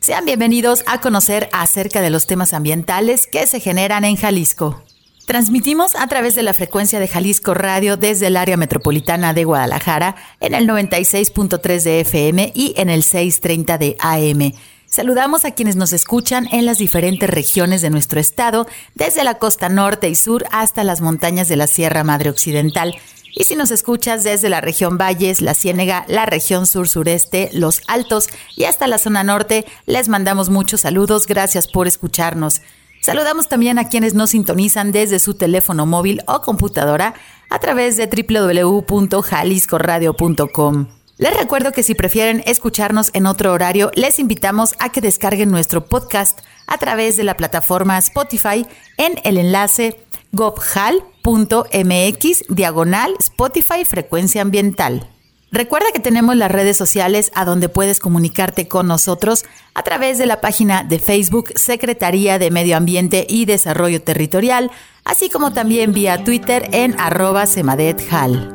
Sean bienvenidos a conocer acerca de los temas ambientales que se generan en Jalisco. Transmitimos a través de la frecuencia de Jalisco Radio desde el área metropolitana de Guadalajara en el 96.3 de FM y en el 630 de AM. Saludamos a quienes nos escuchan en las diferentes regiones de nuestro estado, desde la costa norte y sur hasta las montañas de la Sierra Madre Occidental y si nos escuchas desde la región Valles, la Ciénega, la región sur-sureste, los Altos y hasta la zona norte, les mandamos muchos saludos. Gracias por escucharnos. Saludamos también a quienes nos sintonizan desde su teléfono móvil o computadora a través de www.jaliscoradio.com. Les recuerdo que si prefieren escucharnos en otro horario, les invitamos a que descarguen nuestro podcast a través de la plataforma Spotify en el enlace gobhal.mx diagonal Spotify Frecuencia Ambiental. Recuerda que tenemos las redes sociales a donde puedes comunicarte con nosotros a través de la página de Facebook Secretaría de Medio Ambiente y Desarrollo Territorial, así como también vía Twitter en arroba semadethal.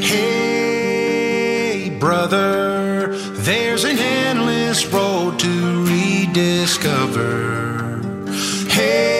Hey, brother, there's an endless road to rediscover. Hey,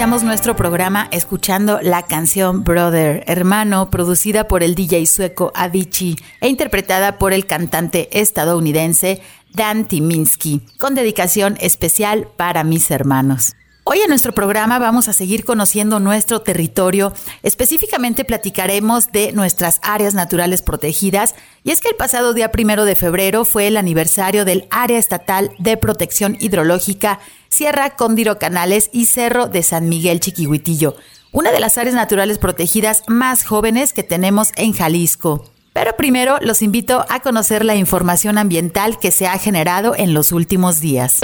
Iniciamos nuestro programa escuchando la canción Brother, hermano, producida por el DJ sueco Avicii e interpretada por el cantante estadounidense Dan Timinski, con dedicación especial para mis hermanos. Hoy en nuestro programa vamos a seguir conociendo nuestro territorio. Específicamente platicaremos de nuestras áreas naturales protegidas. Y es que el pasado día primero de febrero fue el aniversario del Área Estatal de Protección Hidrológica Sierra Cóndiro Canales y Cerro de San Miguel Chiquihuitillo, una de las áreas naturales protegidas más jóvenes que tenemos en Jalisco. Pero primero los invito a conocer la información ambiental que se ha generado en los últimos días.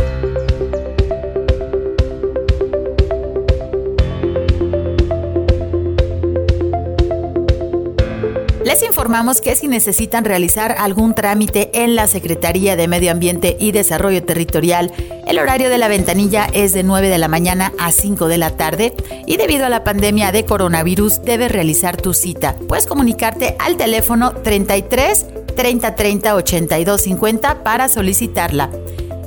Les informamos que si necesitan realizar algún trámite en la Secretaría de Medio Ambiente y Desarrollo Territorial, el horario de la ventanilla es de 9 de la mañana a 5 de la tarde y debido a la pandemia de coronavirus debes realizar tu cita. Puedes comunicarte al teléfono 33 3030 8250 para solicitarla.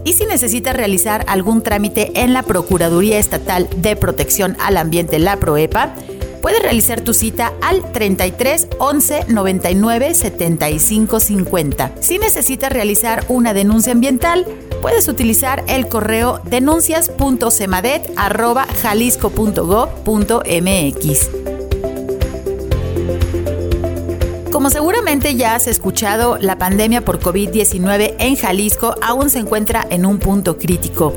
Y si necesita realizar algún trámite en la Procuraduría Estatal de Protección al Ambiente, la PROEPA, puedes realizar tu cita al 33 11 99 75 50. Si necesitas realizar una denuncia ambiental, puedes utilizar el correo denuncias.cemadet.jalisco.gov.mx. Como seguramente ya has escuchado, la pandemia por COVID-19 en Jalisco aún se encuentra en un punto crítico.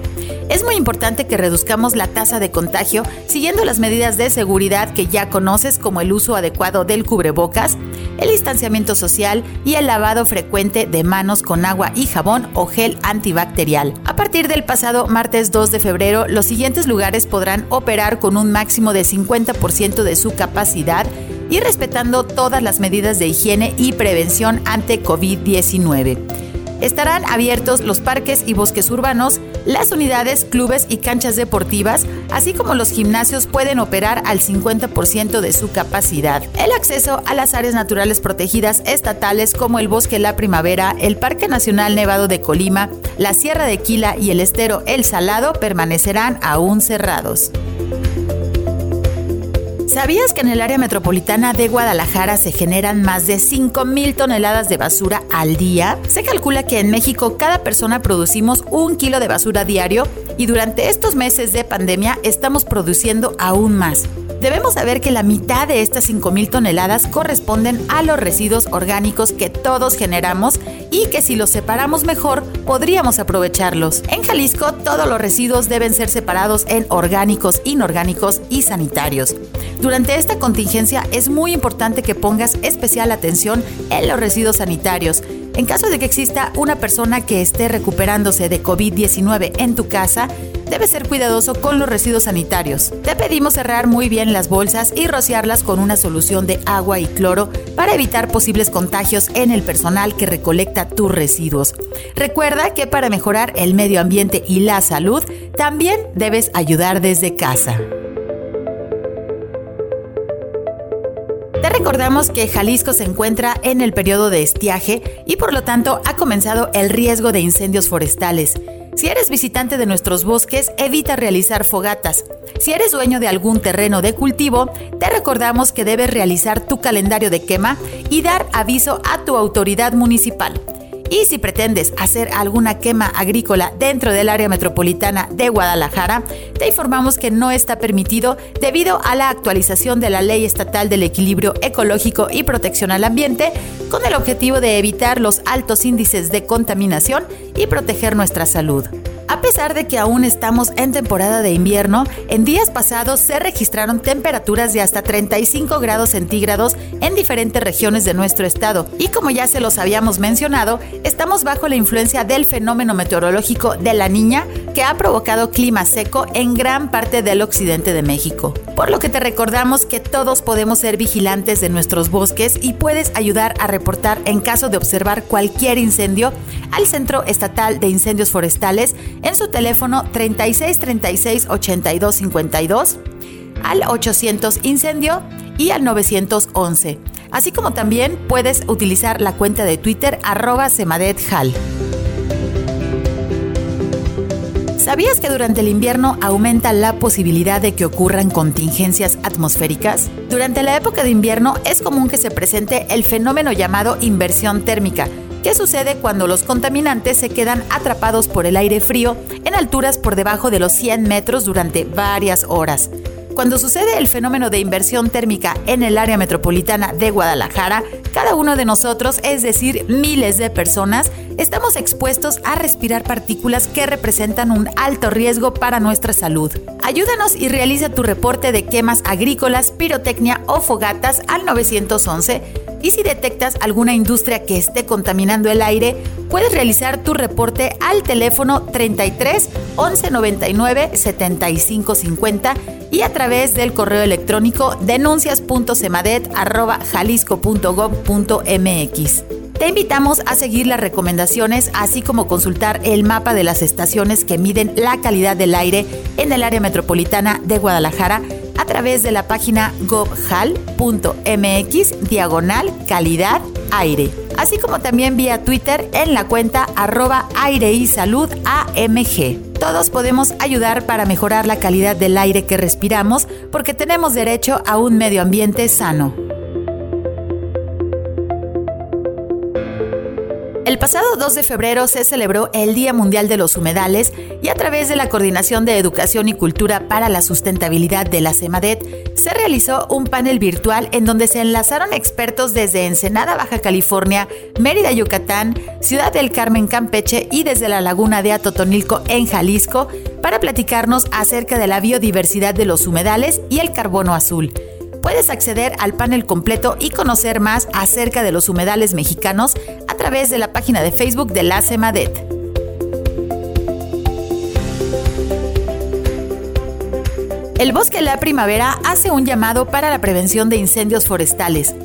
Es muy importante que reduzcamos la tasa de contagio siguiendo las medidas de seguridad que ya conoces como el uso adecuado del cubrebocas, el distanciamiento social y el lavado frecuente de manos con agua y jabón o gel antibacterial. A partir del pasado martes 2 de febrero, los siguientes lugares podrán operar con un máximo de 50% de su capacidad y respetando todas las medidas de higiene y prevención ante COVID-19. Estarán abiertos los parques y bosques urbanos, las unidades, clubes y canchas deportivas, así como los gimnasios pueden operar al 50% de su capacidad. El acceso a las áreas naturales protegidas estatales como el Bosque La Primavera, el Parque Nacional Nevado de Colima, la Sierra de Quila y el Estero El Salado permanecerán aún cerrados. ¿Sabías que en el área metropolitana de Guadalajara se generan más de 5.000 toneladas de basura al día? Se calcula que en México cada persona producimos un kilo de basura diario y durante estos meses de pandemia estamos produciendo aún más. Debemos saber que la mitad de estas 5.000 toneladas corresponden a los residuos orgánicos que todos generamos y que si los separamos mejor podríamos aprovecharlos. En Jalisco todos los residuos deben ser separados en orgánicos, inorgánicos y sanitarios. Durante esta contingencia es muy importante que pongas especial atención en los residuos sanitarios en caso de que exista una persona que esté recuperándose de COVID-19 en tu casa, debes ser cuidadoso con los residuos sanitarios. Te pedimos cerrar muy bien las bolsas y rociarlas con una solución de agua y cloro para evitar posibles contagios en el personal que recolecta tus residuos. Recuerda que para mejorar el medio ambiente y la salud, también debes ayudar desde casa. Recordamos que Jalisco se encuentra en el periodo de estiaje y por lo tanto ha comenzado el riesgo de incendios forestales. Si eres visitante de nuestros bosques, evita realizar fogatas. Si eres dueño de algún terreno de cultivo, te recordamos que debes realizar tu calendario de quema y dar aviso a tu autoridad municipal. Y si pretendes hacer alguna quema agrícola dentro del área metropolitana de Guadalajara, te informamos que no está permitido debido a la actualización de la Ley Estatal del Equilibrio Ecológico y Protección al Ambiente, con el objetivo de evitar los altos índices de contaminación y proteger nuestra salud. A pesar de que aún estamos en temporada de invierno, en días pasados se registraron temperaturas de hasta 35 grados centígrados en diferentes regiones de nuestro estado. Y como ya se los habíamos mencionado, estamos bajo la influencia del fenómeno meteorológico de la niña que ha provocado clima seco en gran parte del occidente de México. Por lo que te recordamos que todos podemos ser vigilantes de nuestros bosques y puedes ayudar a reportar en caso de observar cualquier incendio al Centro Estatal de Incendios Forestales en su teléfono 36 36 82 52 al 800 incendio y al 911. Así como también puedes utilizar la cuenta de Twitter arroba semadethal. ¿Sabías que durante el invierno aumenta la posibilidad de que ocurran contingencias atmosféricas? Durante la época de invierno es común que se presente el fenómeno llamado inversión térmica, ¿Qué sucede cuando los contaminantes se quedan atrapados por el aire frío en alturas por debajo de los 100 metros durante varias horas? Cuando sucede el fenómeno de inversión térmica en el área metropolitana de Guadalajara, cada uno de nosotros, es decir, miles de personas, estamos expuestos a respirar partículas que representan un alto riesgo para nuestra salud. Ayúdanos y realiza tu reporte de quemas agrícolas, pirotecnia o fogatas al 911 y si detectas alguna industria que esté contaminando el aire, puedes realizar tu reporte al teléfono 33 11 99 75 50 y a través del correo electrónico denuncias.cemadet.jalisco.gov.mx. Te invitamos a seguir las recomendaciones, así como consultar el mapa de las estaciones que miden la calidad del aire en el área metropolitana de Guadalajara a través de la página govhal.mx diagonal calidad aire. así como también vía Twitter en la cuenta arroba aire y salud AMG. Todos podemos ayudar para mejorar la calidad del aire que respiramos porque tenemos derecho a un medio ambiente sano. Pasado 2 de febrero se celebró el Día Mundial de los Humedales y a través de la Coordinación de Educación y Cultura para la Sustentabilidad de la CEMADET se realizó un panel virtual en donde se enlazaron expertos desde Ensenada, Baja California, Mérida, Yucatán, Ciudad del Carmen, Campeche y desde la Laguna de Atotonilco en Jalisco para platicarnos acerca de la biodiversidad de los humedales y el carbono azul. Puedes acceder al panel completo y conocer más acerca de los humedales mexicanos través de la página de Facebook de la CEMADET. El Bosque la Primavera hace un llamado para la prevención de incendios forestales.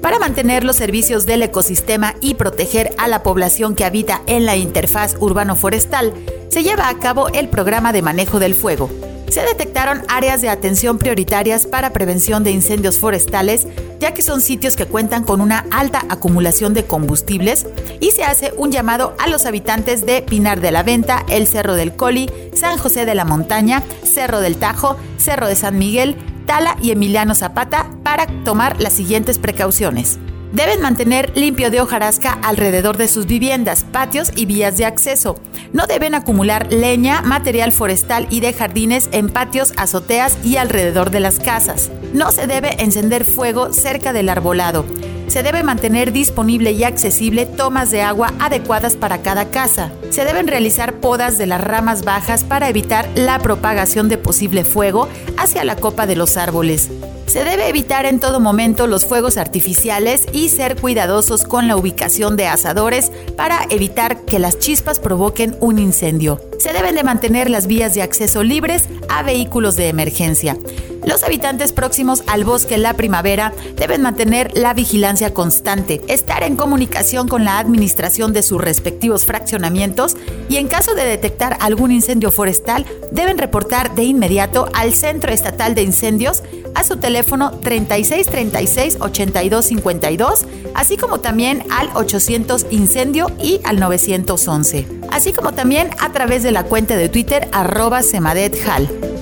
Para mantener los servicios del ecosistema y proteger a la población que habita en la interfaz urbano-forestal, se lleva a cabo el programa de manejo del fuego se detectaron áreas de atención prioritarias para prevención de incendios forestales, ya que son sitios que cuentan con una alta acumulación de combustibles, y se hace un llamado a los habitantes de Pinar de la Venta, el Cerro del Coli, San José de la Montaña, Cerro del Tajo, Cerro de San Miguel, Tala y Emiliano Zapata para tomar las siguientes precauciones. Deben mantener limpio de hojarasca alrededor de sus viviendas, patios y vías de acceso. No deben acumular leña, material forestal y de jardines en patios, azoteas y alrededor de las casas. No se debe encender fuego cerca del arbolado. Se debe mantener disponible y accesible tomas de agua adecuadas para cada casa. Se deben realizar podas de las ramas bajas para evitar la propagación de posible fuego hacia la copa de los árboles. Se debe evitar en todo momento los fuegos artificiales y ser cuidadosos con la ubicación de asadores para evitar que las chispas provoquen un incendio. Se deben de mantener las vías de acceso libres a vehículos de emergencia. Los habitantes próximos al bosque La Primavera deben mantener la vigilancia constante, estar en comunicación con la administración de sus respectivos fraccionamientos y en caso de detectar algún incendio forestal deben reportar de inmediato al Centro Estatal de Incendios a su teléfono 3636 8252, así como también al 800 Incendio y al 911, así como también a través de la cuenta de Twitter arroba semadethal.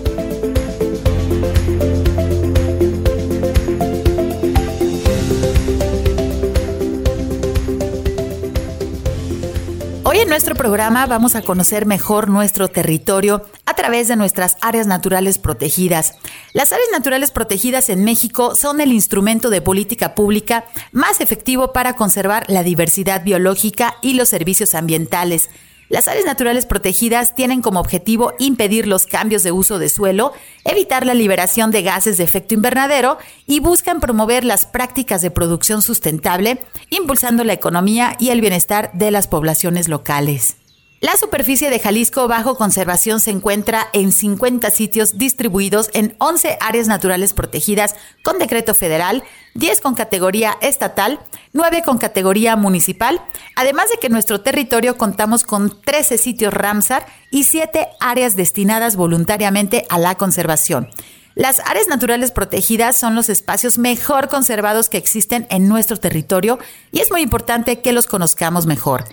Hoy en nuestro programa vamos a conocer mejor nuestro territorio a través de nuestras áreas naturales protegidas. Las áreas naturales protegidas en México son el instrumento de política pública más efectivo para conservar la diversidad biológica y los servicios ambientales. Las áreas naturales protegidas tienen como objetivo impedir los cambios de uso de suelo, evitar la liberación de gases de efecto invernadero y buscan promover las prácticas de producción sustentable, impulsando la economía y el bienestar de las poblaciones locales. La superficie de Jalisco bajo conservación se encuentra en 50 sitios distribuidos en 11 áreas naturales protegidas con decreto federal, 10 con categoría estatal, 9 con categoría municipal, además de que nuestro territorio contamos con 13 sitios Ramsar y 7 áreas destinadas voluntariamente a la conservación. Las áreas naturales protegidas son los espacios mejor conservados que existen en nuestro territorio y es muy importante que los conozcamos mejor.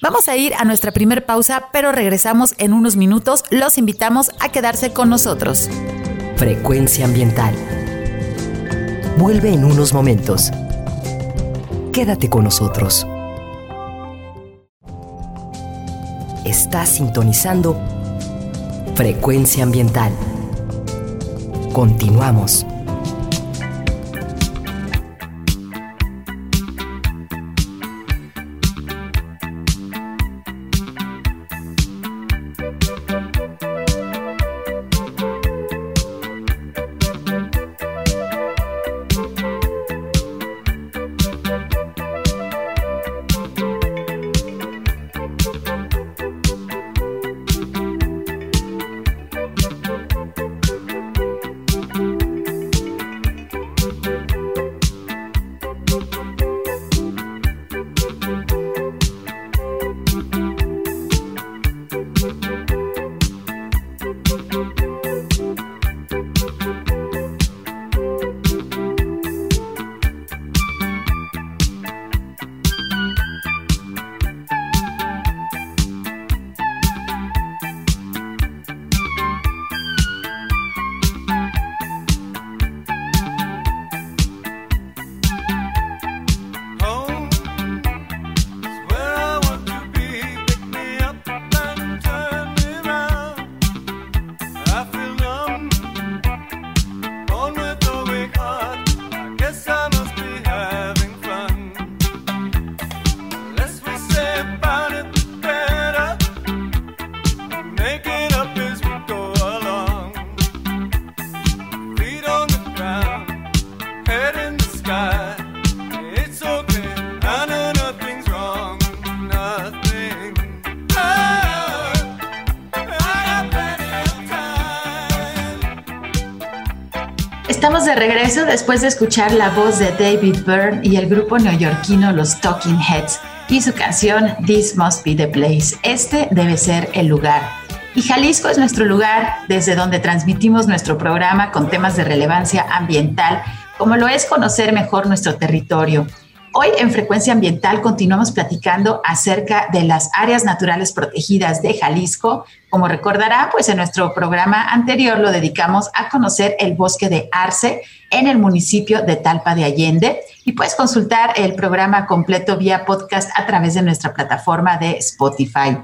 Vamos a ir a nuestra primer pausa, pero regresamos en unos minutos. Los invitamos a quedarse con nosotros. Frecuencia ambiental. Vuelve en unos momentos. Quédate con nosotros. Estás sintonizando Frecuencia ambiental. Continuamos. Regreso después de escuchar la voz de David Byrne y el grupo neoyorquino Los Talking Heads y su canción This Must Be the Place. Este debe ser el lugar. Y Jalisco es nuestro lugar desde donde transmitimos nuestro programa con temas de relevancia ambiental, como lo es conocer mejor nuestro territorio. Hoy en Frecuencia Ambiental continuamos platicando acerca de las áreas naturales protegidas de Jalisco. Como recordará, pues en nuestro programa anterior lo dedicamos a conocer el bosque de Arce en el municipio de Talpa de Allende y puedes consultar el programa completo vía podcast a través de nuestra plataforma de Spotify.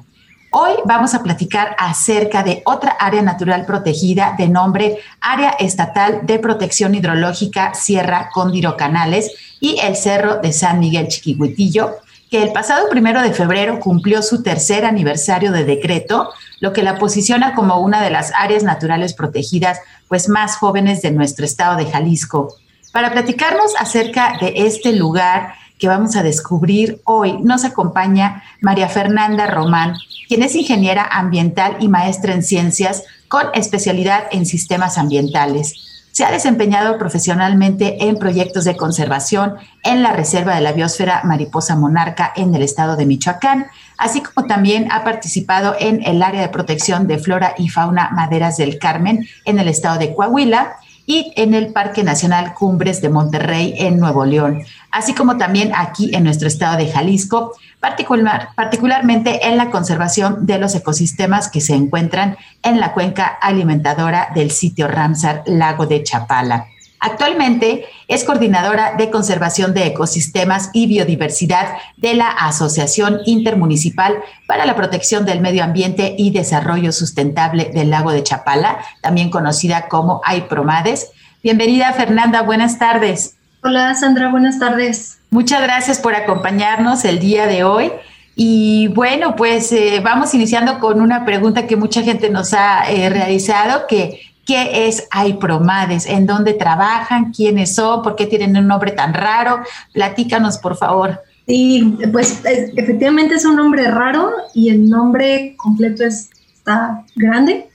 Hoy vamos a platicar acerca de otra área natural protegida de nombre Área Estatal de Protección Hidrológica Sierra Cóndiro Canales y el Cerro de San Miguel Chiquihuitillo, que el pasado primero de febrero cumplió su tercer aniversario de decreto, lo que la posiciona como una de las áreas naturales protegidas pues más jóvenes de nuestro estado de Jalisco. Para platicarnos acerca de este lugar que vamos a descubrir hoy, nos acompaña María Fernanda Román, quien es ingeniera ambiental y maestra en ciencias con especialidad en sistemas ambientales. Se ha desempeñado profesionalmente en proyectos de conservación en la Reserva de la Biosfera Mariposa Monarca en el estado de Michoacán, así como también ha participado en el área de protección de flora y fauna Maderas del Carmen en el estado de Coahuila y en el Parque Nacional Cumbres de Monterrey en Nuevo León, así como también aquí en nuestro estado de Jalisco, particular, particularmente en la conservación de los ecosistemas que se encuentran en la cuenca alimentadora del sitio Ramsar Lago de Chapala. Actualmente es coordinadora de conservación de ecosistemas y biodiversidad de la Asociación Intermunicipal para la Protección del Medio Ambiente y Desarrollo Sustentable del Lago de Chapala, también conocida como AIPROMADES. Bienvenida Fernanda, buenas tardes. Hola Sandra, buenas tardes. Muchas gracias por acompañarnos el día de hoy. Y bueno, pues eh, vamos iniciando con una pregunta que mucha gente nos ha eh, realizado, que ¿Qué es AIPROMADES? ¿En dónde trabajan? ¿Quiénes son? ¿Por qué tienen un nombre tan raro? Platícanos, por favor. Sí, pues efectivamente es un nombre raro y el nombre completo está grande,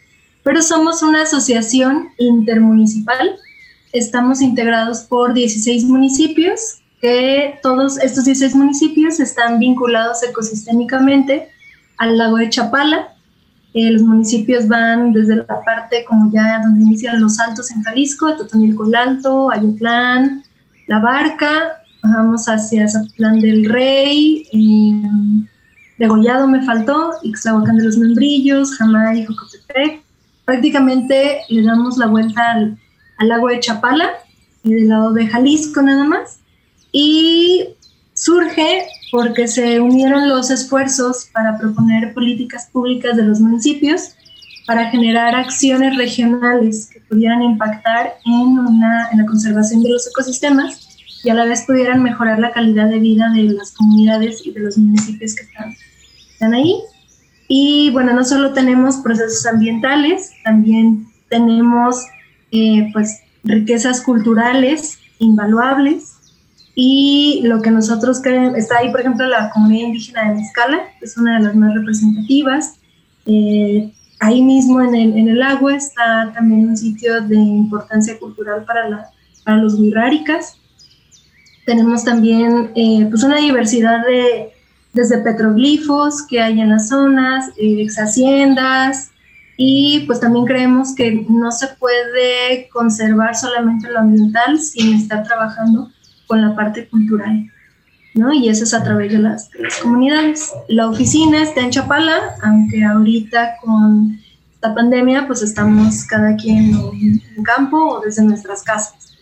pero somos una asociación intermunicipal. Estamos integrados por 16 municipios, que todos estos 16 municipios están vinculados ecosistémicamente al lago de Chapala, eh, los municipios van desde la parte como ya donde inician los altos en Jalisco, Totonilco el Alto, Ayotlán, La Barca, bajamos hacia Zapotlán del Rey, eh, Degollado me faltó, Ixtlahuacán de los Membrillos, Jamay, Jocotepec. Prácticamente le damos la vuelta al, al lago de Chapala y del lado de Jalisco nada más. Y surge porque se unieron los esfuerzos para proponer políticas públicas de los municipios para generar acciones regionales que pudieran impactar en, una, en la conservación de los ecosistemas y a la vez pudieran mejorar la calidad de vida de las comunidades y de los municipios que están, están ahí. Y bueno, no solo tenemos procesos ambientales, también tenemos eh, pues riquezas culturales invaluables y lo que nosotros queremos, está ahí, por ejemplo, la comunidad indígena de Mezcala, es una de las más representativas. Eh, ahí mismo en el, en el, agua está también un sitio de importancia cultural para, la, para los wixárikas. Tenemos también eh, pues una diversidad de, desde petroglifos que hay en las zonas, eh, ex haciendas, y pues también creemos que no se puede conservar solamente lo ambiental sin estar trabajando con la parte cultural, ¿no? Y eso es a través de las, comunidades. La oficina está en Chapala, aunque ahorita con la pandemia, pues estamos cada quien en campo o desde nuestras casas,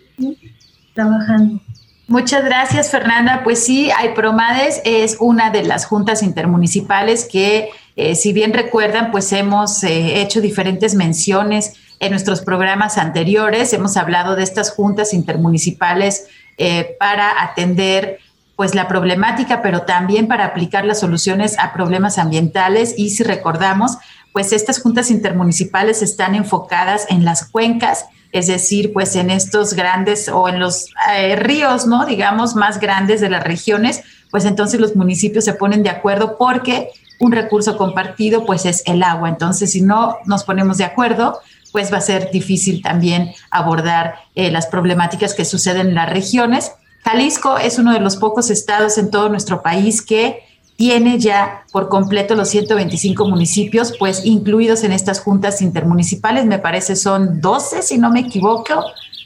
trabajando. Muchas gracias, Fernanda. Pues sí, Promades es una de las juntas intermunicipales que, eh, si bien recuerdan, pues hemos eh, hecho diferentes menciones en nuestros programas anteriores. Hemos hablado de estas juntas intermunicipales eh, para atender pues la problemática, pero también para aplicar las soluciones a problemas ambientales. Y si recordamos, pues estas juntas intermunicipales están enfocadas en las cuencas, es decir, pues en estos grandes o en los eh, ríos, ¿no? Digamos, más grandes de las regiones, pues entonces los municipios se ponen de acuerdo porque un recurso compartido pues es el agua. Entonces, si no nos ponemos de acuerdo, pues va a ser difícil también abordar eh, las problemáticas que suceden en las regiones. Jalisco es uno de los pocos estados en todo nuestro país que tiene ya por completo los 125 municipios, pues incluidos en estas juntas intermunicipales, me parece son 12, si no me equivoco,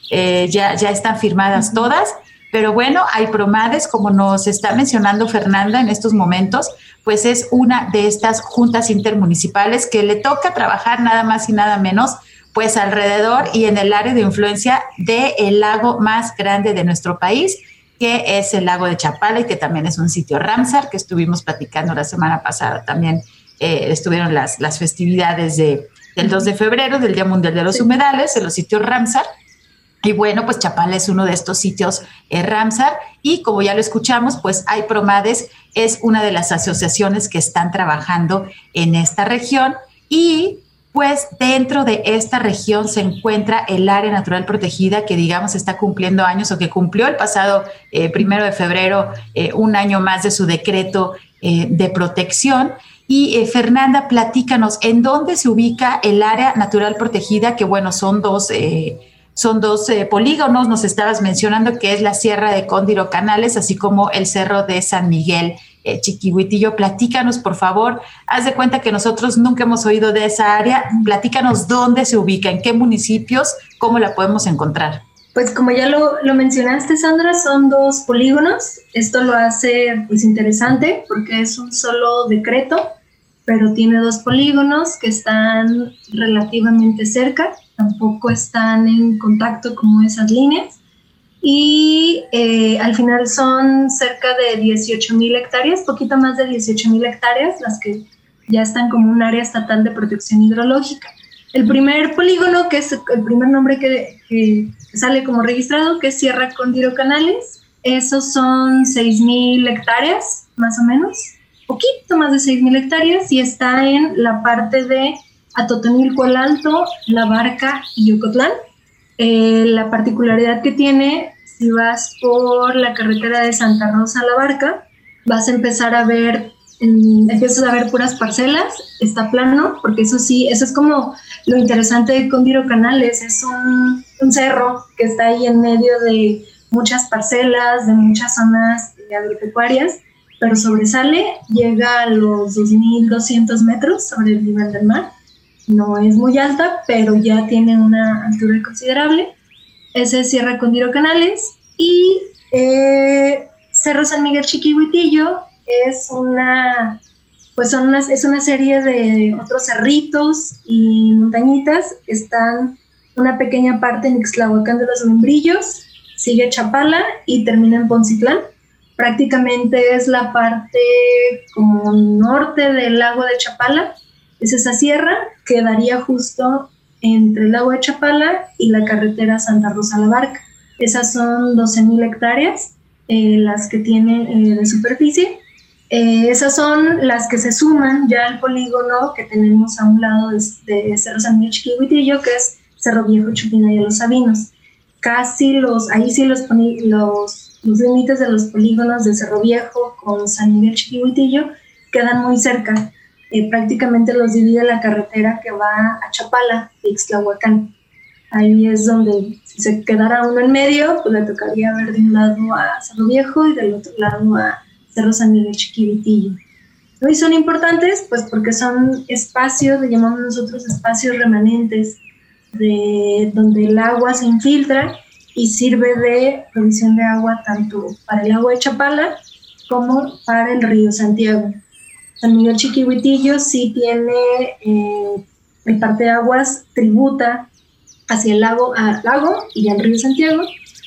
eh, ya, ya están firmadas todas. Pero bueno, hay promades, como nos está mencionando Fernanda en estos momentos, pues es una de estas juntas intermunicipales que le toca trabajar nada más y nada menos, pues alrededor y en el área de influencia del lago más grande de nuestro país, que es el lago de Chapala y que también es un sitio Ramsar, que estuvimos platicando la semana pasada. También eh, estuvieron las, las festividades de, del 2 de febrero, del Día Mundial de los Humedales, en los sitios Ramsar. Y bueno, pues Chapala es uno de estos sitios eh, Ramsar y como ya lo escuchamos, pues hay Promades es una de las asociaciones que están trabajando en esta región y pues dentro de esta región se encuentra el área natural protegida que digamos está cumpliendo años o que cumplió el pasado eh, primero de febrero eh, un año más de su decreto de protección. Y Fernanda, platícanos, ¿en dónde se ubica el área natural protegida? Que bueno, son dos son dos eh, polígonos, nos estabas mencionando que es la Sierra de Cóndiro Canales, así como el Cerro de San Miguel. Eh, platícanos por favor, haz de cuenta que nosotros nunca hemos oído de esa área, platícanos dónde se ubica, en qué municipios, cómo la podemos encontrar. Pues como ya lo, lo, mencionaste, Sandra, son dos polígonos. Esto lo hace pues interesante porque es un solo decreto, pero tiene dos polígonos que están relativamente cerca tampoco están en contacto como esas líneas. Y eh, al final son cerca de 18 mil hectáreas, poquito más de 18 mil hectáreas, las que ya están como un área estatal de protección hidrológica. El primer polígono, que es el primer nombre que, que sale como registrado, que es Sierra Condiro Canales, esos son 6 mil hectáreas, más o menos, poquito más de 6 mil hectáreas, y está en la parte de a Totonilco el Alto, La Barca y Yocotlán. Eh, la particularidad que tiene, si vas por la carretera de Santa Rosa a La Barca, vas a empezar a ver, empiezas a ver puras parcelas, está plano, porque eso sí, eso es como lo interesante de Condiro Canales, es un, un cerro que está ahí en medio de muchas parcelas, de muchas zonas agropecuarias, pero sobresale, llega a los 2.200 metros sobre el nivel del mar no es muy alta, pero ya tiene una altura considerable. Ese es Sierra Condiro Canales y eh, Cerro San Miguel Chiquihuitillo es una, pues son es una serie de otros cerritos y montañitas están una pequeña parte en Ixtlahuacán de los Membrillos, sigue Chapala y termina en Poncitlán. Prácticamente es la parte como norte del lago de Chapala es esa sierra que daría justo entre el lago de Chapala y la carretera Santa Rosa La Barca. Esas son 12.000 hectáreas eh, las que tienen eh, de superficie. Eh, esas son las que se suman ya al polígono que tenemos a un lado de, Cerro San Miguel Chiquihuitillo, que es Cerro Viejo, Chupina y Los Sabinos. Casi los, ahí sí los, los, los límites de los polígonos de Cerro Viejo con San Miguel Chiquihuitillo quedan muy cerca eh, prácticamente los divide la carretera que va a Chapala, de Ixtlahuacán. Ahí es donde si se quedara uno en medio, pues le tocaría ver de un lado a Cerro Viejo y del otro lado a Cerro San Miguel Chiquivitillo. Y son importantes pues porque son espacios, le llamamos nosotros espacios remanentes, de donde el agua se infiltra y sirve de provisión de agua tanto para el agua de Chapala como para el río Santiago. San Miguel Chiquihuitillo sí tiene eh, el parte de aguas, tributa hacia el lago, al lago y al río Santiago,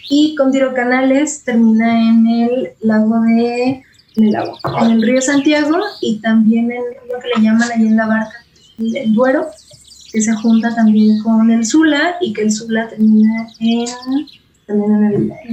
y Condiro Canales termina en el lago de el lago, en el río Santiago y también en lo que le llaman ahí en la barca el, Duero, que se junta también con el Sula y que el Sula termina en, en,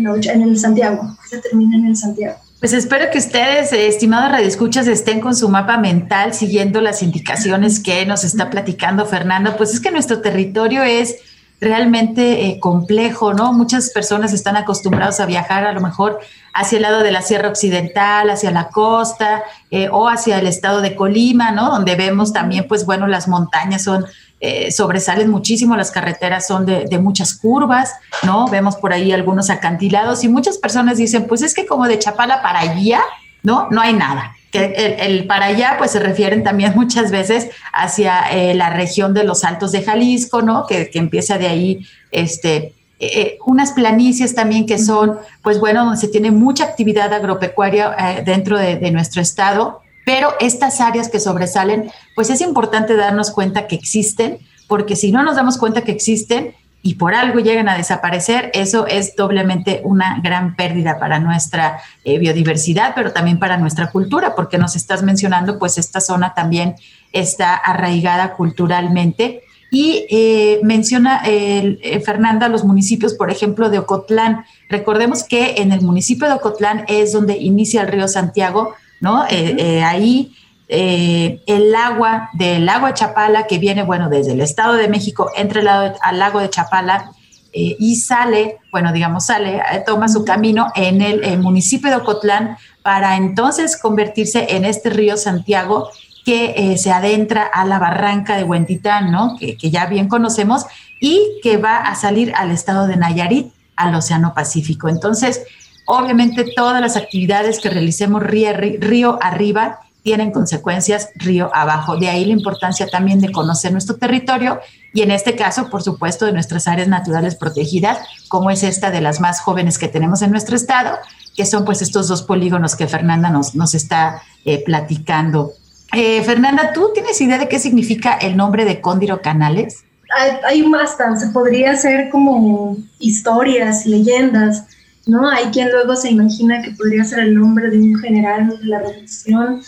el, en el Santiago, se termina en el Santiago. Pues espero que ustedes, eh, estimados radioescuchas, estén con su mapa mental siguiendo las indicaciones que nos está platicando Fernando. Pues es que nuestro territorio es realmente eh, complejo, ¿no? Muchas personas están acostumbrados a viajar a lo mejor hacia el lado de la Sierra Occidental, hacia la costa eh, o hacia el estado de Colima, ¿no? Donde vemos también, pues bueno, las montañas son eh, sobresalen muchísimo, las carreteras son de, de, muchas curvas, ¿no? Vemos por ahí algunos acantilados y muchas personas dicen, pues es que como de Chapala para allá, ¿no? No hay nada que el, para allá pues se refieren también muchas veces hacia eh, la región de los Altos de Jalisco, ¿no? Que, que empieza de ahí, este, eh, unas planicies también que son, pues bueno, donde se tiene mucha actividad agropecuaria dentro de, de nuestro estado, pero estas áreas que sobresalen, pues es importante darnos cuenta que existen, porque si no nos damos cuenta que existen, y por algo llegan a desaparecer, eso es doblemente una gran pérdida para nuestra eh, biodiversidad, pero también para nuestra cultura, porque nos estás mencionando, pues esta zona también está arraigada culturalmente. Y eh, menciona eh, Fernanda los municipios, por ejemplo, de Ocotlán. Recordemos que en el municipio de Ocotlán es donde inicia el río Santiago, ¿no? ahí eh, el agua del lago de Chapala, que viene, bueno, desde el Estado de México, entra al lago de Chapala eh, y sale, bueno, digamos, sale, eh, toma su camino en el, municipio de Ocotlán para entonces convertirse en este río Santiago que se adentra a la barranca de Huentitán, ¿no? Que, que ya bien conocemos y que va a salir al estado de Nayarit, al Océano Pacífico. Entonces, obviamente todas las actividades que realicemos río, arriba tienen consecuencias río abajo. De ahí la importancia también de conocer nuestro territorio y en este caso, por supuesto, de nuestras áreas naturales protegidas, como es esta de las más jóvenes que tenemos en nuestro estado, que son pues estos dos polígonos que Fernanda nos, está eh, platicando. Eh, Fernanda, ¿tú tienes idea de qué significa el nombre de Cóndiro Canales? Hay, hay bastante, se podría hacer como historias, leyendas, ¿no? Hay quien luego se imagina que podría ser el nombre de un general de la revolución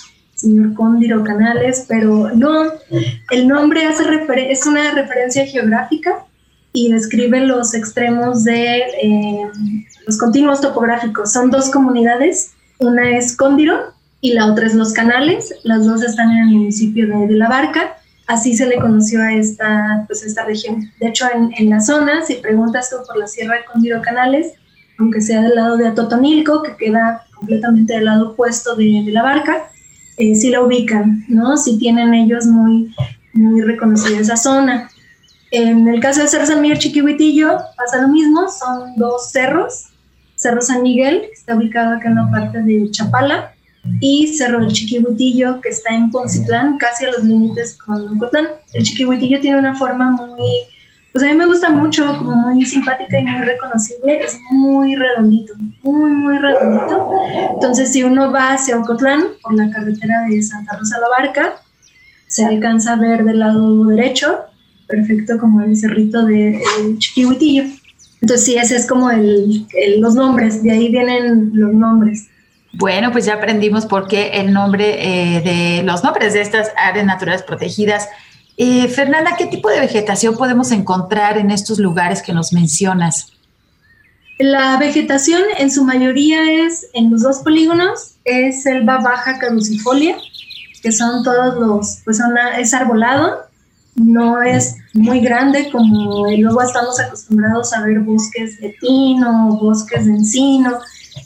señor Cóndiro Canales, pero no, el nombre hace es una referencia geográfica y describe los extremos de eh, los continuos topográficos. Son dos comunidades, una es Cóndiro y la otra es Los Canales, las dos están en el municipio de, La Barca, así se le conoció a esta, pues, esta región. De hecho, en, en la zona, si preguntas tú por la Sierra de Canales, aunque sea del lado de Atotonilco, que queda completamente del lado opuesto de, de La Barca, eh, si la ubican, ¿no? Si tienen ellos muy, muy reconocida esa zona. En el caso de Cerro San Miguel Chiquihuitillo pasa lo mismo, son dos cerros, Cerro San Miguel, que está ubicado acá en la parte de Chapala, y Cerro del Chiquihuitillo, que está en Poncitlán, casi a los límites con Ocotlán. El Chiquihuitillo tiene una forma muy pues a mí me gusta mucho, como muy simpática y muy reconocible, es muy redondito, muy, muy redondito. Entonces, si uno va hacia Ocotlán, por la carretera de Santa Rosa la Barca, se alcanza a ver del lado derecho, perfecto como el cerrito de, Chiquihuitillo. Entonces, sí, ese es como el, los nombres, de ahí vienen los nombres. Bueno, pues ya aprendimos por qué el nombre eh, de los nombres de estas áreas naturales protegidas eh, Fernanda, ¿qué tipo de vegetación podemos encontrar en estos lugares que nos mencionas? La vegetación en su mayoría es, en los dos polígonos, es selva baja caducifolia, que son todos los, pues es arbolado, no es muy grande como luego estamos acostumbrados a ver bosques de pino, bosques de encino,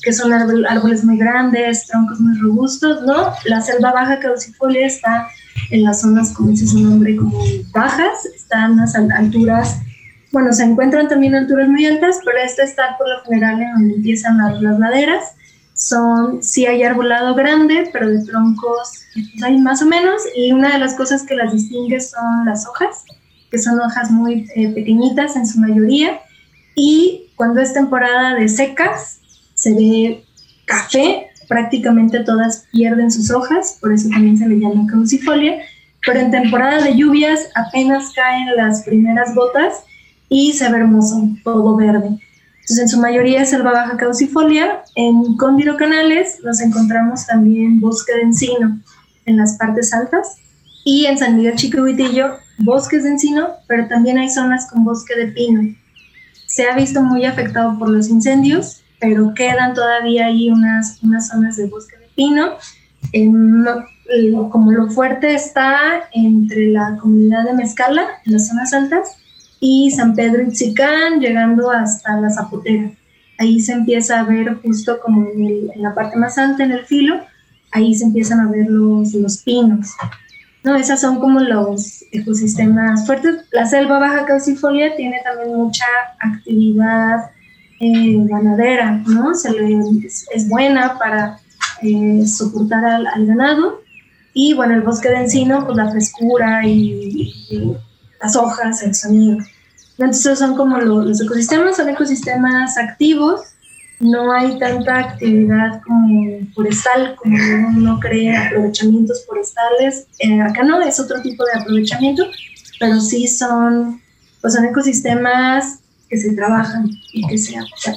que son árboles muy grandes, troncos muy robustos, ¿no? La selva baja caducifolia está en las zonas, como dice su nombre, como bajas, están las alturas, bueno, se encuentran también alturas muy altas, pero esta está por lo general en donde empiezan las, laderas. Son, sí hay arbolado grande, pero de troncos hay más o menos, y una de las cosas que las distingue son las hojas, que son hojas muy eh, pequeñitas en su mayoría, y cuando es temporada de secas, se ve café prácticamente todas pierden sus hojas, por eso también se le llama caducifolia, pero en temporada de lluvias apenas caen las primeras gotas y se ve hermoso, todo verde. Entonces, en su mayoría es selva baja caducifolia. En Cóndiro Canales nos encontramos también bosque de encino en las partes altas y en San Miguel Chiquihuitillo bosques de encino, pero también hay zonas con bosque de pino. Se ha visto muy afectado por los incendios pero quedan todavía ahí unas, unas zonas de bosque de pino. como lo fuerte está entre la comunidad de Mezcala, en las zonas altas, y San Pedro Itzicán, llegando hasta la Zapotera. Ahí se empieza a ver justo como en, la parte más alta, en el filo, ahí se empiezan a ver los, los pinos. ¿no? Esas son como los ecosistemas fuertes. La selva baja caucifolia tiene también mucha actividad eh, ganadera, ¿no? Se es, buena para eh, soportar al, ganado. Y bueno, el bosque de encino, pues la frescura y, las hojas, el sonido. Entonces son como los ecosistemas, son ecosistemas activos no hay tanta actividad como forestal, como uno cree aprovechamientos forestales. Eh, acá no, es otro tipo de aprovechamiento, pero sí son, pues son ecosistemas que se trabajan y que se, se.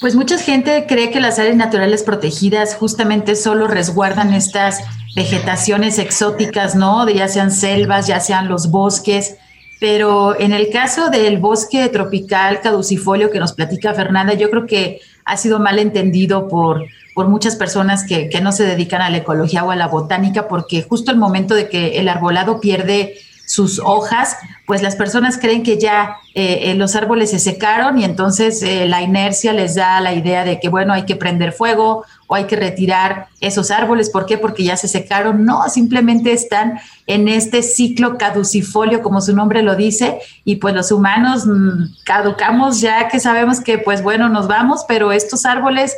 Pues mucha gente cree que las áreas naturales protegidas justamente solo resguardan estas vegetaciones exóticas, ¿no? De ya sean selvas, ya sean los bosques, pero en el caso del bosque tropical caducifolio que nos platica Fernanda, yo creo que ha sido mal entendido por, por muchas personas que, que, no se dedican a la ecología o a la botánica, porque justo el momento de que el arbolado pierde sus hojas, pues las personas creen que ya eh, eh, los árboles se secaron y entonces eh, la inercia les da la idea de que, bueno, hay que prender fuego o hay que retirar esos árboles. ¿Por qué? Porque ya se secaron. No, simplemente están en este ciclo caducifolio, como su nombre lo dice, y pues los humanos mm, caducamos ya que sabemos que, pues bueno, nos vamos, pero estos árboles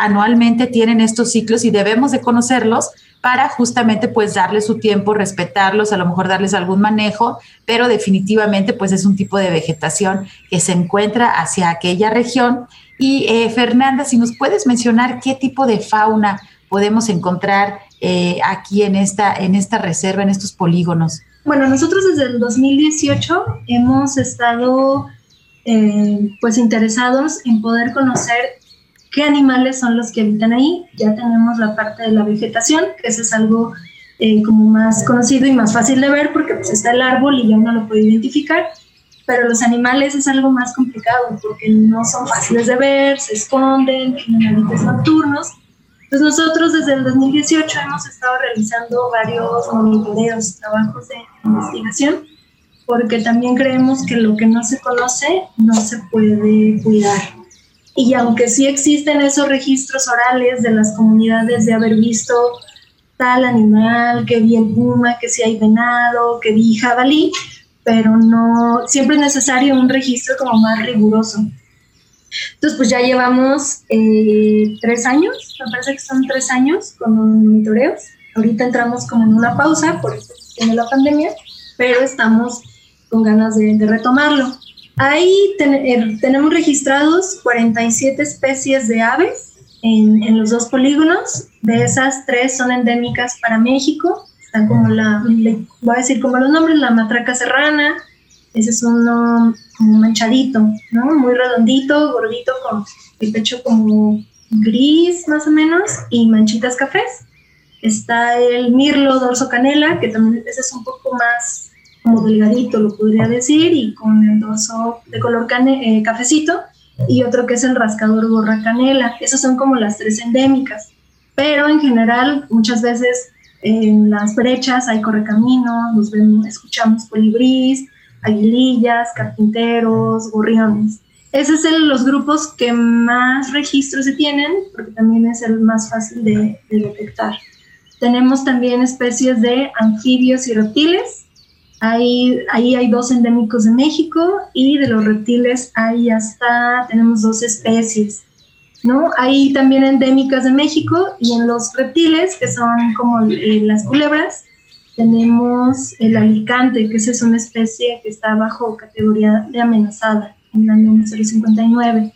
anualmente tienen estos ciclos y debemos de conocerlos para justamente pues darles su tiempo, respetarlos, a lo mejor darles algún manejo, pero definitivamente pues es un tipo de vegetación que se encuentra hacia aquella región. Y eh, Fernanda, si nos puedes mencionar qué tipo de fauna podemos encontrar eh, aquí en esta, en esta reserva, en estos polígonos. Bueno, nosotros desde el 2018 hemos estado eh, pues interesados en poder conocer qué animales son los que habitan ahí. Ya tenemos la parte de la vegetación, que eso es algo eh, como más conocido y más fácil de ver porque pues está el árbol y ya uno lo puede identificar. Pero los animales es algo más complicado porque no son fáciles de ver, se esconden, tienen hábitos nocturnos. Entonces nosotros desde el 2018 hemos estado realizando varios monitoreos, trabajos de investigación, porque también creemos que lo que no se conoce no se puede cuidar. Y aunque sí existen esos registros orales de las comunidades de haber visto tal animal, que vi el puma, que si hay venado, que vi jabalí, pero no, siempre es necesario un registro como más riguroso. Entonces, pues ya llevamos eh, tres años, me parece que son tres años con monitoreos. Ahorita entramos como en una pausa por tiene la pandemia, pero estamos con ganas de retomarlo. Ahí eh, tenemos registrados 47 especies de aves en, los dos polígonos. De esas, tres son endémicas para México. Están como la, voy a decir como los nombres, la matraca serrana, ese es uno como manchadito, ¿no? Muy redondito, gordito, con el pecho como gris más o menos y manchitas cafés. Está el mirlo dorso canela, que también ese es un poco más como delgadito, lo podría decir, y con el dorso de color eh, cafecito, y otro que es el rascador gorra canela. Esas son como las tres endémicas. Pero en general, muchas veces en las brechas hay correcaminos, nos vemos, escuchamos colibrís, aguilillas, carpinteros, gorriones. Esos son los grupos que más registros se tienen, porque también es el más fácil de detectar. Tenemos también especies de anfibios y reptiles, Ahí, ahí hay dos endémicos de México y de los reptiles hay hasta, tenemos dos especies, ¿no? Hay también endémicas de México y en los reptiles, que son como eh, las culebras, tenemos el alicante, que esa es una especie que está bajo categoría de amenazada en el año 059.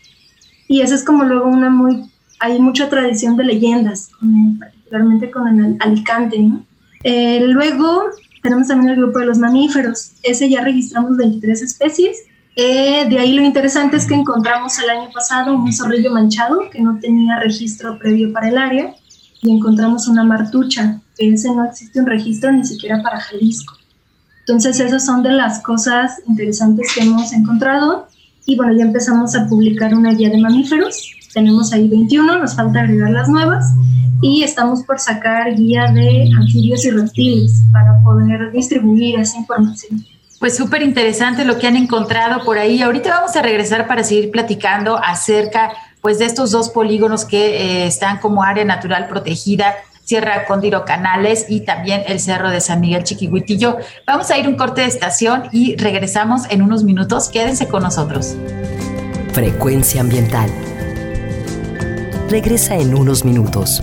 Y esa es como luego una muy, hay mucha tradición de leyendas, particularmente con el alicante, ¿no? Eh, luego tenemos también el grupo de los mamíferos. Ese ya registramos 23 especies. Eh, de ahí lo interesante es que encontramos el año pasado un zorrillo manchado que no tenía registro previo para el área y encontramos una martucha, que ese no existe un registro ni siquiera para Jalisco. Entonces esas son de las cosas interesantes que hemos encontrado y bueno, ya empezamos a publicar una guía de mamíferos. Tenemos ahí 21, nos falta agregar las nuevas y estamos por sacar guía de anfibios y reptiles para poder distribuir esa información. Pues súper interesante lo que han encontrado por ahí. Ahorita vamos a regresar para seguir platicando acerca pues de estos dos polígonos que eh, están como área natural protegida Sierra Cóndiro Canales y también el Cerro de San Miguel Chiquihuitillo. Vamos a ir un corte de estación y regresamos en unos minutos. Quédense con nosotros. Frecuencia ambiental. Regresa en unos minutos.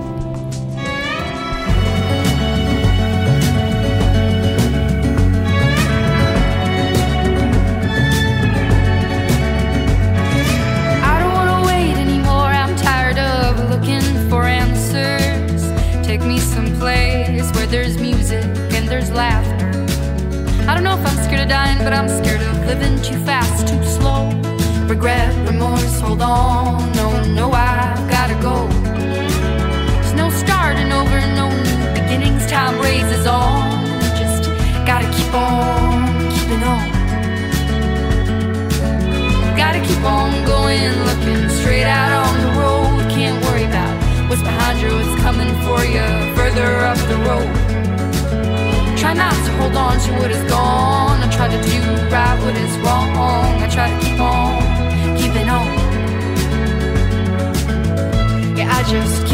hold on to what is gone. I try to do right what is wrong. I try to keep on keeping on. Yeah, I just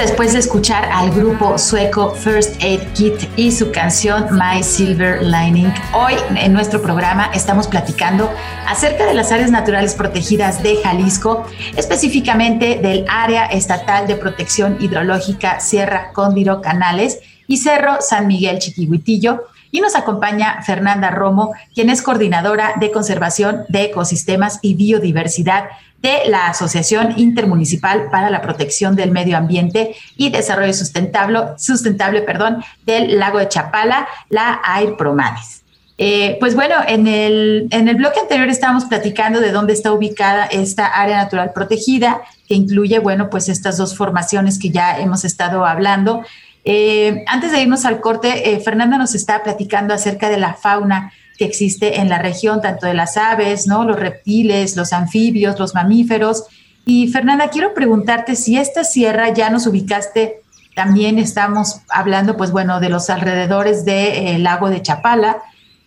después de escuchar al grupo sueco First Aid Kit y su canción My Silver Lining. Hoy en nuestro programa estamos platicando acerca de las áreas naturales protegidas de Jalisco, específicamente del Área Estatal de Protección Hidrológica Sierra Cóndiro Canales y Cerro San Miguel Chiquihuitillo. Y nos acompaña Fernanda Romo, quien es coordinadora de conservación de ecosistemas y biodiversidad de la Asociación Intermunicipal para la Protección del Medio Ambiente y Desarrollo Sustentable, perdón, del Lago de Chapala, la AIR Promades. Eh, pues bueno, en el, en el bloque anterior estábamos platicando de dónde está ubicada esta área natural protegida, que incluye, bueno, pues estas dos formaciones que ya hemos estado hablando. Eh, antes de irnos al corte, eh, Fernanda nos está platicando acerca de la fauna que existe en la región, tanto de las aves, ¿no? los reptiles, los anfibios, los mamíferos. Y Fernanda, quiero preguntarte si esta sierra ya nos ubicaste, también estamos hablando, pues bueno, de los alrededores del eh, lago de Chapala.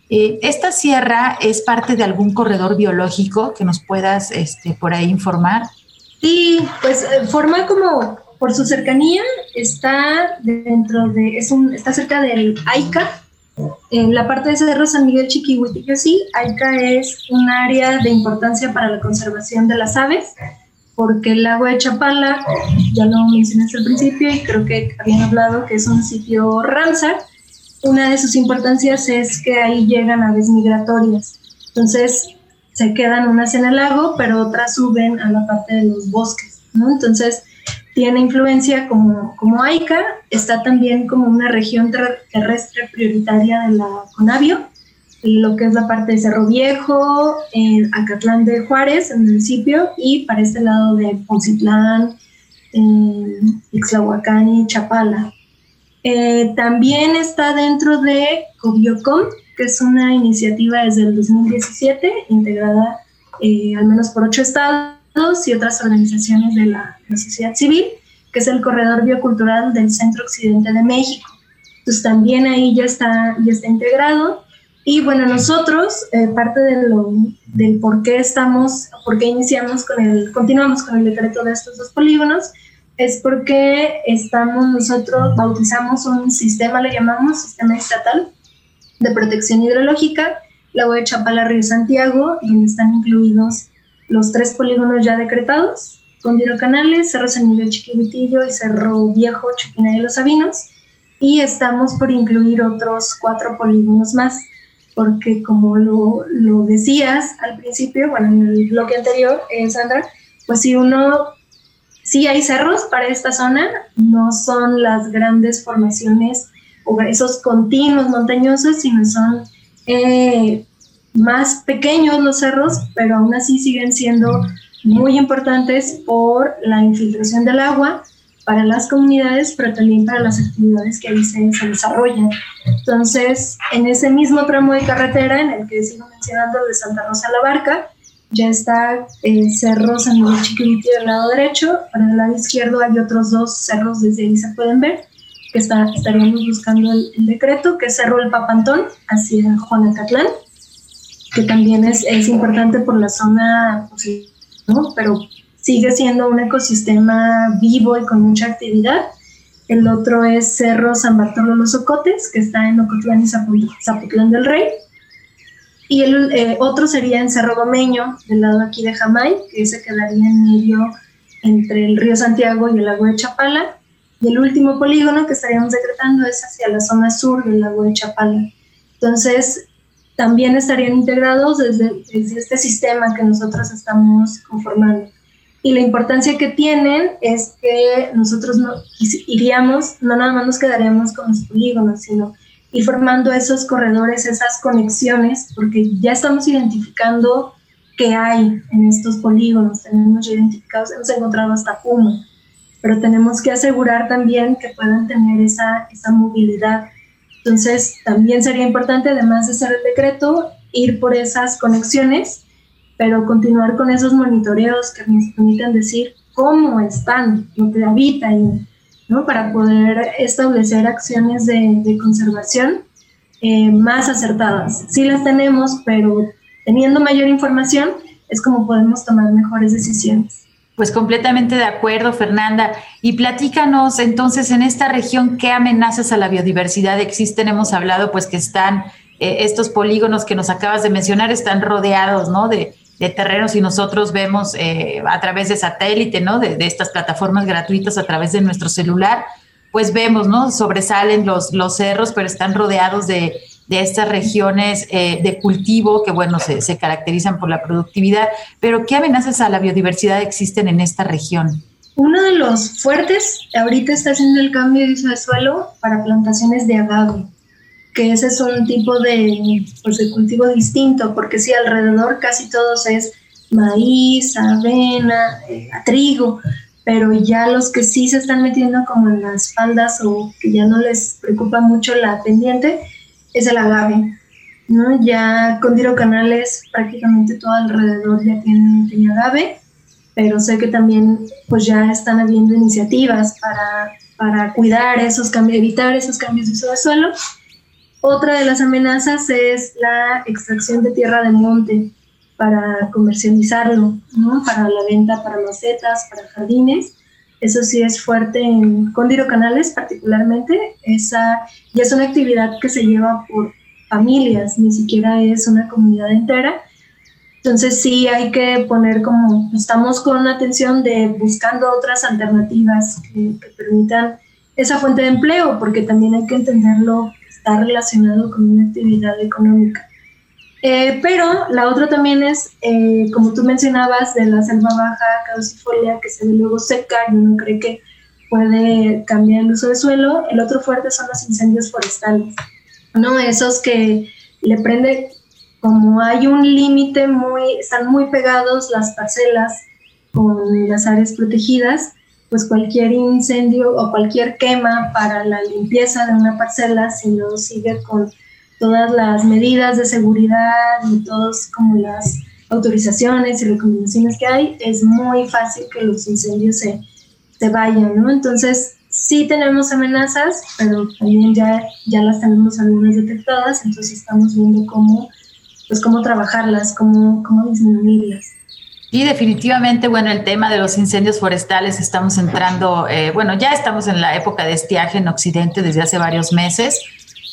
Eh, ¿Esta sierra es parte de algún corredor biológico que nos puedas este, por ahí informar? Sí, pues eh, forma como por su cercanía, está dentro de, es un, está cerca del AICA, en la parte de Cerro San Miguel Chiquihuitillo, sí, AICA es un área de importancia para la conservación de las aves, porque el lago de Chapala, ya lo mencionaste al principio y creo que habían hablado que es un sitio Ramsar, una de sus importancias es que ahí llegan aves migratorias. Entonces, se quedan unas en el lago, pero otras suben a la parte de los bosques, ¿no? Entonces, tiene influencia como, como AICA, está también como una región terrestre prioritaria de la Conavio, lo que es la parte de Cerro Viejo, en Acatlán de Juárez, el municipio, y para este lado de Poncitlán, Ixlahuacán y Chapala. Eh, también está dentro de Cobiocom, que es una iniciativa desde el 2017, integrada eh, al menos por ocho estados y otras organizaciones de la, sociedad civil, que es el Corredor Biocultural del Centro Occidente de México. Entonces también ahí ya está, ya está integrado. Y bueno, nosotros, eh, parte de lo, del por qué estamos, por qué iniciamos con el, continuamos con el decreto de estos dos polígonos, es porque estamos nosotros, bautizamos un sistema, le llamamos Sistema Estatal de Protección Hidrológica, la de Chapala Río Santiago, donde están incluidos los tres polígonos ya decretados, Condiro Canales, Cerro San Miguel Chiquihuitillo y Cerro Viejo, Chupina de los Sabinos. y estamos por incluir otros cuatro polígonos más, porque como lo, lo decías al principio, bueno, en el bloque anterior, eh, Sandra, pues si uno, sí hay cerros para esta zona, no son las grandes formaciones o esos continuos montañosos, sino son eh, más pequeños los cerros, pero aún así siguen siendo muy importantes por la infiltración del agua para las comunidades, pero también para las actividades que ahí se, desarrollan. Entonces, en ese mismo tramo de carretera, en el que sigo mencionando de Santa Rosa a la Barca, ya está el Cerro San Luis Chiquitito del lado derecho, para el lado izquierdo hay otros dos cerros, desde ahí se pueden ver, que está, estaríamos buscando el, decreto, que es Cerro El Papantón, hacia Juanacatlán, que también es, es importante por la zona, pues, pero sigue siendo un ecosistema vivo y con mucha actividad. El otro es Cerro San Bartolo Los Ocotes, que está en Ocotlán y Zapotlán del Rey. Y el eh, otro sería en Cerro Gomeño, del lado aquí de Jamay, que se quedaría en medio entre el río Santiago y el lago de Chapala. Y el último polígono que estaríamos decretando es hacia la zona sur del lago de Chapala. Entonces, también estarían integrados desde, este sistema que nosotros estamos conformando. Y la importancia que tienen es que nosotros no iríamos, no nada más nos quedaríamos con los polígonos, sino ir formando esos corredores, esas conexiones, porque ya estamos identificando qué hay en estos polígonos, tenemos identificados, hemos encontrado hasta Puma, pero tenemos que asegurar también que puedan tener esa, esa movilidad. Entonces, también sería importante, además de hacer el decreto, ir por esas conexiones pero continuar con esos monitoreos que nos permitan decir cómo están, lo que habitan, ¿no? Para poder establecer acciones de, conservación eh, más acertadas. Sí las tenemos, pero teniendo mayor información es como podemos tomar mejores decisiones. Pues completamente de acuerdo, Fernanda. Y platícanos entonces en esta región qué amenazas a la biodiversidad existen. Hemos hablado pues que están eh, estos polígonos que nos acabas de mencionar, están rodeados, ¿no? De, de terrenos y nosotros vemos eh, a través de satélite, ¿no? De, estas plataformas gratuitas a través de nuestro celular, pues vemos, ¿no? Sobresalen los, los cerros, pero están rodeados de, de estas regiones eh, de cultivo que, bueno, se, caracterizan por la productividad. Pero, ¿qué amenazas a la biodiversidad existen en esta región? Uno de los fuertes ahorita está haciendo el cambio de uso de suelo para plantaciones de agave que ese es un tipo de, pues, de cultivo distinto, porque si alrededor casi todos es maíz, avena, eh, trigo, pero ya los que sí se están metiendo como en las faldas o que ya no les preocupa mucho la pendiente, es el agave. ¿no? Ya con Diro Canales prácticamente todo alrededor ya tiene, tiene agave, pero sé que también pues ya están habiendo iniciativas para, para cuidar esos cambios, evitar esos cambios de uso de suelo otra de las amenazas es la extracción de tierra de monte para comercializarlo, ¿no? para la venta para macetas, para jardines. Eso sí es fuerte en Cóndiro Canales particularmente. Esa ya es una actividad que se lleva por familias, ni siquiera es una comunidad entera. Entonces sí hay que poner como, estamos con atención de buscando otras alternativas que, que permitan esa fuente de empleo, porque también hay que entenderlo está relacionado con una actividad económica. Eh, pero la otra también es, eh, como tú mencionabas, de la selva baja caducifolia que se ve luego seca y uno cree que puede cambiar el uso del suelo. El otro fuerte son los incendios forestales, ¿no? Esos que le prende, como hay un límite muy, están muy pegados las parcelas con las áreas protegidas, pues cualquier incendio o cualquier quema para la limpieza de una parcela, si no sigue con todas las medidas de seguridad y todas como las autorizaciones y recomendaciones que hay, es muy fácil que los incendios se, se vayan, ¿no? Entonces, sí tenemos amenazas, pero también ya, ya las tenemos algunas detectadas, entonces estamos viendo cómo, pues cómo trabajarlas, cómo, cómo disminuirlas. Y definitivamente, bueno, el tema de los incendios forestales, estamos entrando, eh, bueno, ya estamos en la época de estiaje en Occidente desde hace varios meses.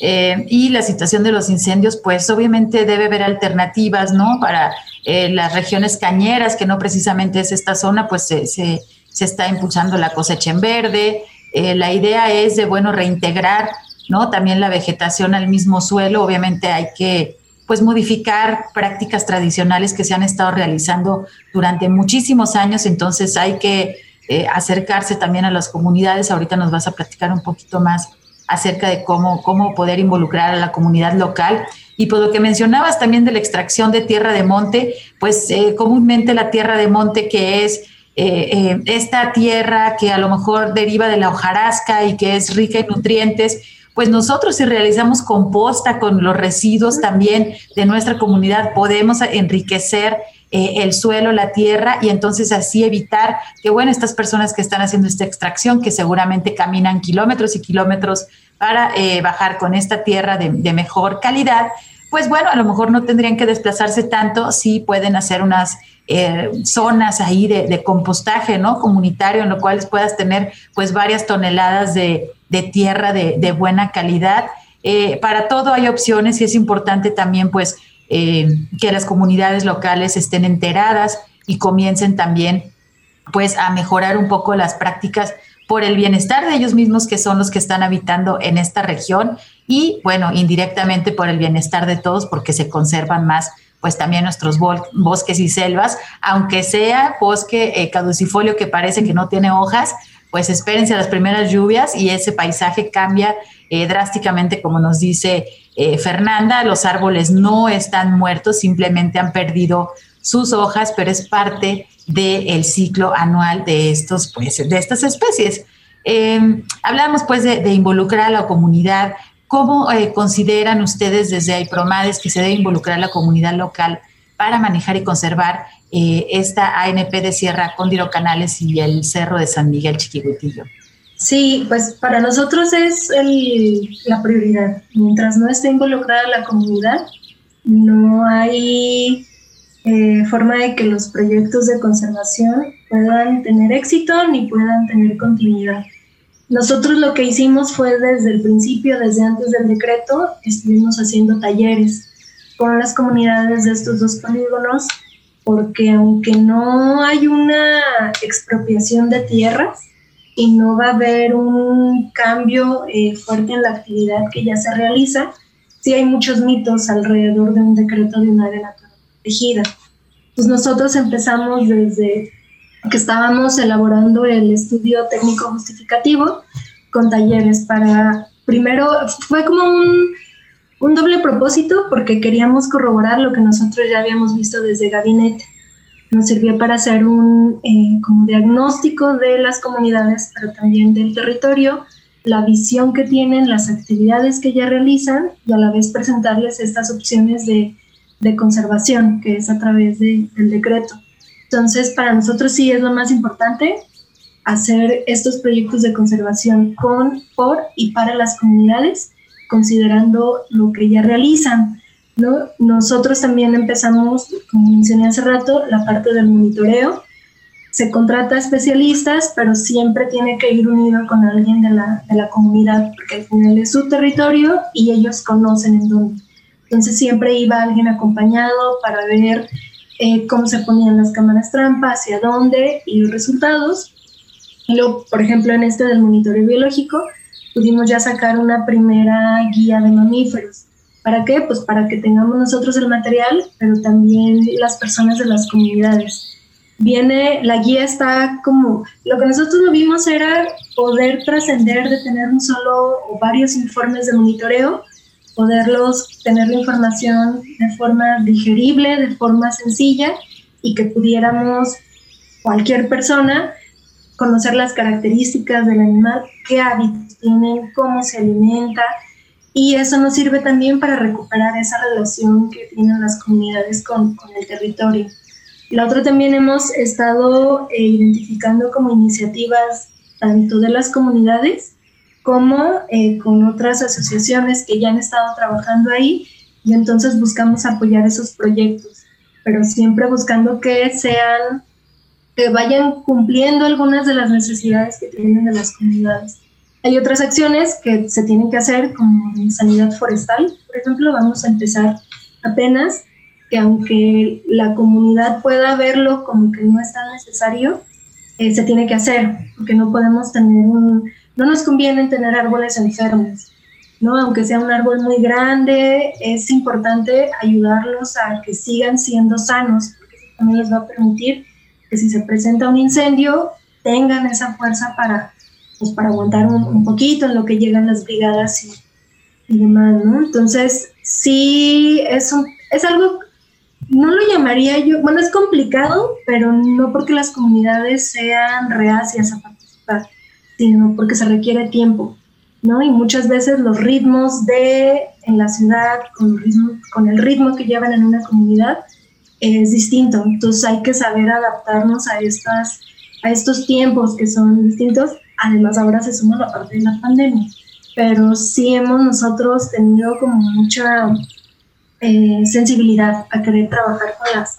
Eh, y la situación de los incendios, pues obviamente debe haber alternativas, ¿no? Para eh, las regiones cañeras, que no precisamente es esta zona, pues se, se, está impulsando la cosecha en verde, eh, la idea es de, bueno, reintegrar, ¿no? También la vegetación al mismo suelo. Obviamente hay que, pues, modificar prácticas tradicionales que se han estado realizando durante muchísimos años, entonces hay que eh, acercarse también a las comunidades. Ahorita nos vas a platicar un poquito más acerca de cómo, cómo poder involucrar a la comunidad local. Y por lo que mencionabas también de la extracción de tierra de monte, pues eh, comúnmente la tierra de monte que es eh, eh, esta tierra que a lo mejor deriva de la hojarasca y que es rica en nutrientes, pues nosotros si realizamos composta con los residuos también de nuestra comunidad podemos enriquecer el suelo, la tierra y entonces así evitar que, bueno, estas personas que están haciendo esta extracción, que seguramente caminan kilómetros y kilómetros para bajar con esta tierra de, mejor calidad, pues bueno, a lo mejor no tendrían que desplazarse tanto, sí pueden hacer unas eh, zonas ahí de, compostaje, ¿no? Comunitario, en lo cual puedas tener pues varias toneladas de, tierra de, buena calidad. Eh, para todo hay opciones y es importante también pues eh, que las comunidades locales estén enteradas y comiencen también pues a mejorar un poco las prácticas por el bienestar de ellos mismos que son los que están habitando en esta región y bueno, indirectamente por el bienestar de todos porque se conservan más pues también nuestros bosques y selvas, aunque sea bosque eh, caducifolio que parece que no tiene hojas, pues espérense a las primeras lluvias y ese paisaje cambia eh, drásticamente, como nos dice eh, Fernanda, los árboles no están muertos, simplemente han perdido sus hojas, pero es parte del ciclo anual de, estos, pues, de estas especies. hablamos pues de, involucrar a la comunidad, ¿Cómo eh, consideran ustedes desde AIPROMADES que se debe involucrar la comunidad local para manejar y conservar eh, esta ANP de Sierra Cóndiro Canales y el Cerro de San Miguel Chiquihuitillo? Sí, pues para nosotros es la prioridad. Mientras no esté involucrada la comunidad, no hay eh, forma de que los proyectos de conservación puedan tener éxito ni puedan tener continuidad. Nosotros lo que hicimos fue desde el principio, desde antes del decreto, estuvimos haciendo talleres con las comunidades de estos dos polígonos, porque aunque no hay una expropiación de tierras y no va a haber un cambio eh, fuerte en la actividad que ya se realiza, sí hay muchos mitos alrededor de un decreto de un área natural protegida. Pues nosotros empezamos desde que estábamos elaborando el estudio técnico justificativo con talleres para, primero, fue como un, un doble propósito porque queríamos corroborar lo que nosotros ya habíamos visto desde gabinete. Nos sirvió para hacer un eh, como diagnóstico de las comunidades, pero también del territorio, la visión que tienen, las actividades que ya realizan y a la vez presentarles estas opciones de, de conservación, que es a través de, del decreto. Entonces, para nosotros sí es lo más importante hacer estos proyectos de conservación con, por y para las comunidades, considerando lo que ya realizan. ¿No? Nosotros también empezamos, como mencioné hace rato, la parte del monitoreo. Se contrata especialistas, pero siempre tiene que ir unido con alguien de la, de la comunidad, porque al final es su territorio y ellos conocen en dónde. Entonces siempre iba alguien acompañado para ver eh, cómo se ponían las cámaras trampa, hacia dónde y los resultados. Y luego, por ejemplo, en este del monitoreo biológico, pudimos ya sacar una primera guía de mamíferos. ¿Para qué? Pues para que tengamos nosotros el material, pero también las personas de las comunidades. Viene, la guía está como, lo que nosotros lo vimos era poder trascender de tener un solo o varios informes de monitoreo poderlos tener la información de forma digerible, de forma sencilla y que pudiéramos cualquier persona conocer las características del animal, qué hábitos tienen, cómo se alimenta y eso nos sirve también para recuperar esa relación que tienen las comunidades con, con el territorio. La otra también hemos estado eh, identificando como iniciativas tanto de las comunidades como eh, con otras asociaciones que ya han estado trabajando ahí y entonces buscamos apoyar esos proyectos, pero siempre buscando que sean, que vayan cumpliendo algunas de las necesidades que tienen las comunidades. Hay otras acciones que se tienen que hacer como en sanidad forestal, por ejemplo, vamos a empezar apenas que aunque la comunidad pueda verlo como que no es tan necesario, eh, se tiene que hacer, porque no podemos tener un, no nos conviene tener árboles enfermos, ¿no? Aunque sea un árbol muy grande, es importante ayudarlos a que sigan siendo sanos, porque eso también les va a permitir que si se presenta un incendio, tengan esa fuerza para, pues, para aguantar un, poquito en lo que llegan las brigadas y, y demás, ¿no? Entonces, sí, es, un, es algo no lo llamaría yo, bueno, es complicado, pero no porque las comunidades sean reacias a participar, sino porque se requiere tiempo, ¿no? Y muchas veces los ritmos de en la ciudad, con el ritmo, con el ritmo que llevan en una comunidad, es distinto. Entonces hay que saber adaptarnos a, estas, a estos tiempos que son distintos. Además, ahora se suma la parte de la pandemia. Pero sí hemos nosotros tenido como mucha eh, sensibilidad a querer trabajar con las,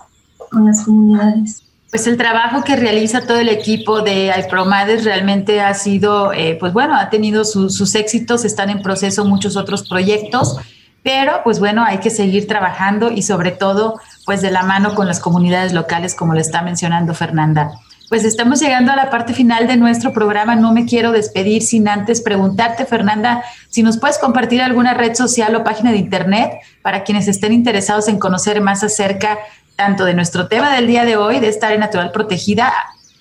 con las comunidades. Pues el trabajo que realiza todo el equipo de Aipromades realmente ha sido, eh, pues bueno, ha tenido sus éxitos, están en proceso muchos otros proyectos, pero pues bueno, hay que seguir trabajando y sobre todo pues de la mano con las comunidades locales, como le está mencionando Fernanda. Pues estamos llegando a la parte final de nuestro programa. No me quiero despedir sin antes preguntarte, Fernanda, si nos puedes compartir alguna red social o página de internet para quienes estén interesados en conocer más acerca tanto de nuestro tema del día de hoy, de esta área natural protegida,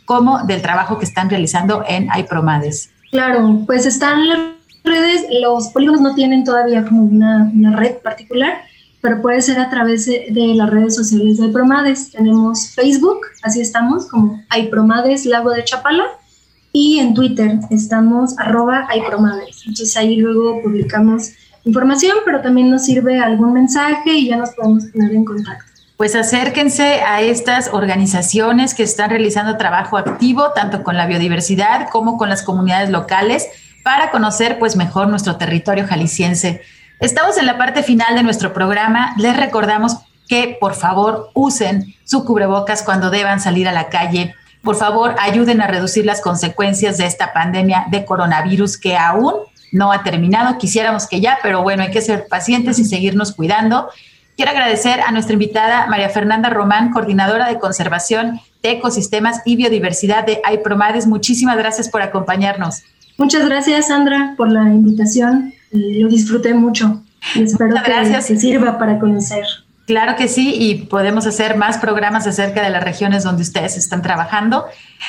como del trabajo que están realizando en AIPROMADES. Claro, pues están las redes, los polígonos no tienen todavía como una red particular, pero puede ser a través de, las redes sociales de Promades. Tenemos Facebook, así estamos, como Promades Lago de Chapala, y en Twitter estamos arroba Promades. Entonces ahí luego publicamos información, pero también nos sirve algún mensaje y ya nos podemos poner en contacto. Pues acérquense a estas organizaciones que están realizando trabajo activo, tanto con la biodiversidad como con las comunidades locales, para conocer pues mejor nuestro territorio jalisciense. Estamos en la parte final de nuestro programa. Les recordamos que por favor usen su cubrebocas cuando deban salir a la calle. Por favor, ayuden a reducir las consecuencias de esta pandemia de coronavirus que aún no ha terminado. Quisiéramos que ya, pero bueno, hay que ser pacientes y seguirnos cuidando. Quiero agradecer a nuestra invitada María Fernanda Román, coordinadora de conservación de ecosistemas y biodiversidad de AIPROMADES. Muchísimas gracias por acompañarnos. Muchas gracias, Sandra, por la invitación lo disfruté mucho y espero que se sirva para conocer. Claro que sí, y podemos hacer más programas acerca de las regiones donde ustedes están trabajando.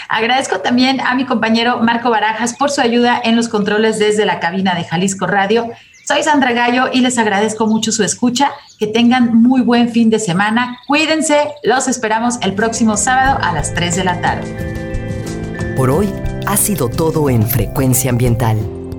Agradezco también a mi compañero Marco Barajas por su ayuda en los controles desde la cabina de Jalisco Radio. Soy Sandra Gallo y les agradezco mucho su escucha. Que tengan muy buen fin de semana. Cuídense, los esperamos el próximo sábado a las 3 de la tarde. Por hoy ha sido todo en Frecuencia Ambiental.